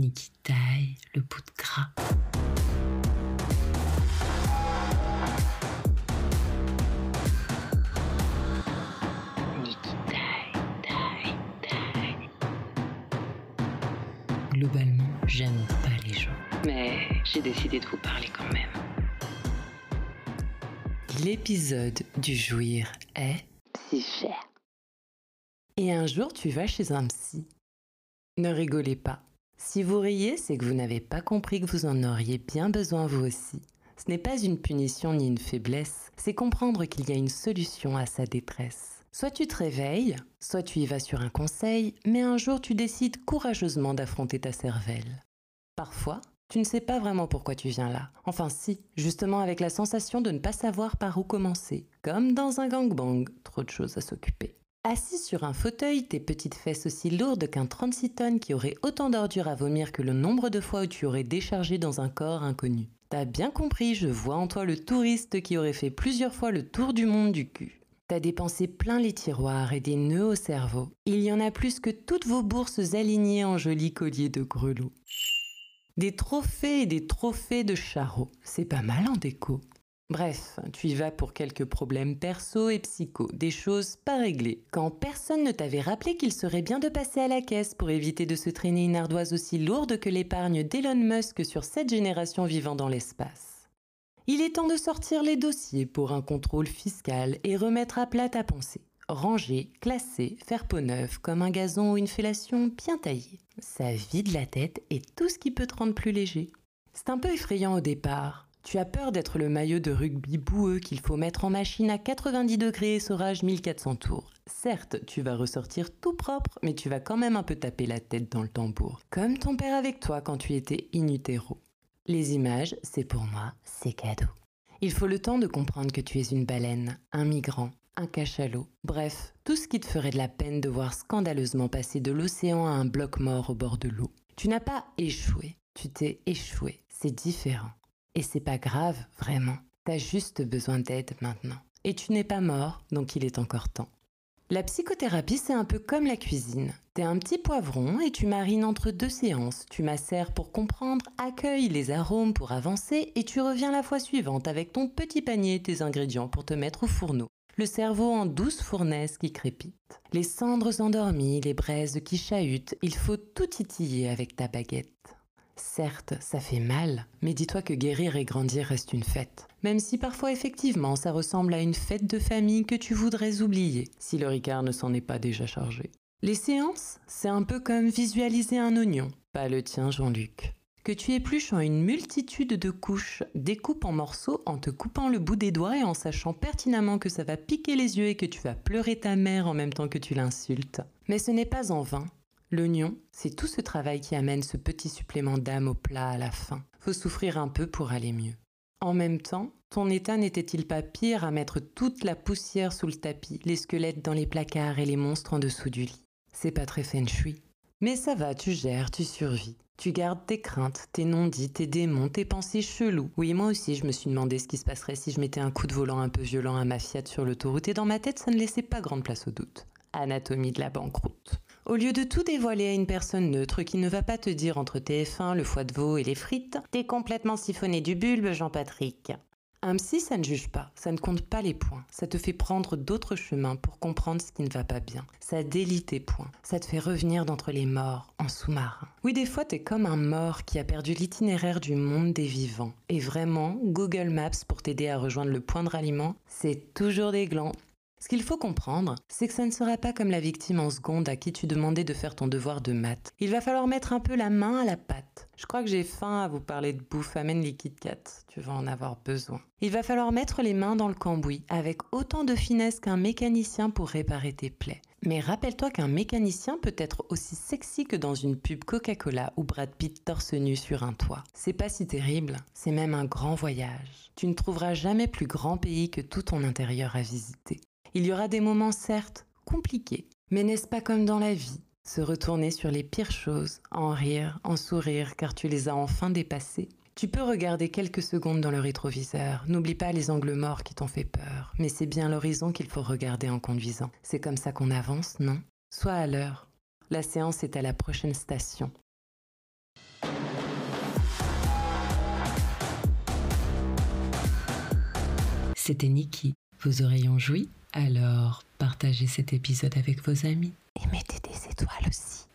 Niki taille le bout de gras. Niki taille, taille, taille. Globalement, j'aime pas les gens. Mais j'ai décidé de vous parler quand même. L'épisode du jouir est Si. Et un jour, tu vas chez un psy. Ne rigolez pas. Si vous riez, c'est que vous n'avez pas compris que vous en auriez bien besoin vous aussi. Ce n'est pas une punition ni une faiblesse, c'est comprendre qu'il y a une solution à sa détresse. Soit tu te réveilles, soit tu y vas sur un conseil, mais un jour tu décides courageusement d'affronter ta cervelle. Parfois, tu ne sais pas vraiment pourquoi tu viens là. Enfin si, justement avec la sensation de ne pas savoir par où commencer. Comme dans un gangbang, trop de choses à s'occuper. Assis sur un fauteuil, tes petites fesses aussi lourdes qu'un 36 tonnes qui aurait autant d'ordures à vomir que le nombre de fois où tu aurais déchargé dans un corps inconnu. T'as bien compris, je vois en toi le touriste qui aurait fait plusieurs fois le tour du monde du cul. T'as dépensé plein les tiroirs et des nœuds au cerveau. Il y en a plus que toutes vos bourses alignées en jolis colliers de grelots. Des trophées et des trophées de charreau. C'est pas mal en déco. Bref, tu y vas pour quelques problèmes perso et psycho, des choses pas réglées. Quand personne ne t'avait rappelé qu'il serait bien de passer à la caisse pour éviter de se traîner une ardoise aussi lourde que l'épargne d'Elon Musk sur cette génération vivant dans l'espace. Il est temps de sortir les dossiers pour un contrôle fiscal et remettre à plat ta pensée. Ranger, classer, faire peau neuve comme un gazon ou une fellation bien taillée. Ça vide la tête et tout ce qui peut te rendre plus léger. C'est un peu effrayant au départ, tu as peur d'être le maillot de rugby boueux qu'il faut mettre en machine à 90 degrés et saurage 1400 tours. Certes, tu vas ressortir tout propre, mais tu vas quand même un peu taper la tête dans le tambour. Comme ton père avec toi quand tu étais in utero. Les images, c'est pour moi, c'est cadeau. Il faut le temps de comprendre que tu es une baleine, un migrant, un cachalot. Bref, tout ce qui te ferait de la peine de voir scandaleusement passer de l'océan à un bloc mort au bord de l'eau. Tu n'as pas échoué, tu t'es échoué. C'est différent. Et c'est pas grave, vraiment. T'as juste besoin d'aide maintenant. Et tu n'es pas mort, donc il est encore temps. La psychothérapie, c'est un peu comme la cuisine. T'es un petit poivron et tu marines entre deux séances. Tu macères pour comprendre, accueilles les arômes pour avancer et tu reviens la fois suivante avec ton petit panier et tes ingrédients pour te mettre au fourneau. Le cerveau en douce fournaise qui crépite. Les cendres endormies, les braises qui chahutent, il faut tout titiller avec ta baguette. Certes, ça fait mal, mais dis-toi que guérir et grandir reste une fête. Même si parfois effectivement ça ressemble à une fête de famille que tu voudrais oublier, si le Ricard ne s'en est pas déjà chargé. Les séances, c'est un peu comme visualiser un oignon, pas le tien Jean-Luc. Que tu épluches en une multitude de couches, découpe en morceaux en te coupant le bout des doigts et en sachant pertinemment que ça va piquer les yeux et que tu vas pleurer ta mère en même temps que tu l'insultes. Mais ce n'est pas en vain. L'oignon, c'est tout ce travail qui amène ce petit supplément d'âme au plat à la fin. Faut souffrir un peu pour aller mieux. En même temps, ton état n'était-il pas pire à mettre toute la poussière sous le tapis, les squelettes dans les placards et les monstres en dessous du lit? C'est pas très feng shui. Mais ça va, tu gères, tu survis. Tu gardes tes craintes, tes non-dits, tes démons, tes pensées cheloues. Oui, moi aussi, je me suis demandé ce qui se passerait si je mettais un coup de volant un peu violent à ma Fiat sur l'autoroute et dans ma tête, ça ne laissait pas grande place au doute. Anatomie de la banqueroute. Au lieu de tout dévoiler à une personne neutre qui ne va pas te dire entre TF1, le foie de veau et les frites, t'es complètement siphonné du bulbe, Jean-Patrick. Un psy, ça ne juge pas, ça ne compte pas les points, ça te fait prendre d'autres chemins pour comprendre ce qui ne va pas bien. Ça délie tes points, ça te fait revenir d'entre les morts, en sous-marin. Oui, des fois, t'es comme un mort qui a perdu l'itinéraire du monde des vivants. Et vraiment, Google Maps pour t'aider à rejoindre le point de ralliement, c'est toujours des glands. Ce qu'il faut comprendre, c'est que ça ne sera pas comme la victime en seconde à qui tu demandais de faire ton devoir de maths. Il va falloir mettre un peu la main à la pâte. Je crois que j'ai faim à vous parler de bouffe, amène liquide 4. Tu vas en avoir besoin. Il va falloir mettre les mains dans le cambouis avec autant de finesse qu'un mécanicien pour réparer tes plaies. Mais rappelle-toi qu'un mécanicien peut être aussi sexy que dans une pub Coca-Cola ou Brad Pitt torse nu sur un toit. C'est pas si terrible, c'est même un grand voyage. Tu ne trouveras jamais plus grand pays que tout ton intérieur à visiter. Il y aura des moments certes compliqués, mais n'est-ce pas comme dans la vie Se retourner sur les pires choses, en rire, en sourire, car tu les as enfin dépassées. Tu peux regarder quelques secondes dans le rétroviseur. N'oublie pas les angles morts qui t'ont fait peur, mais c'est bien l'horizon qu'il faut regarder en conduisant. C'est comme ça qu'on avance, non? Sois à l'heure. La séance est à la prochaine station. C'était Nikki. Vos oreilles ont joui Alors partagez cet épisode avec vos amis. Et mettez des étoiles aussi.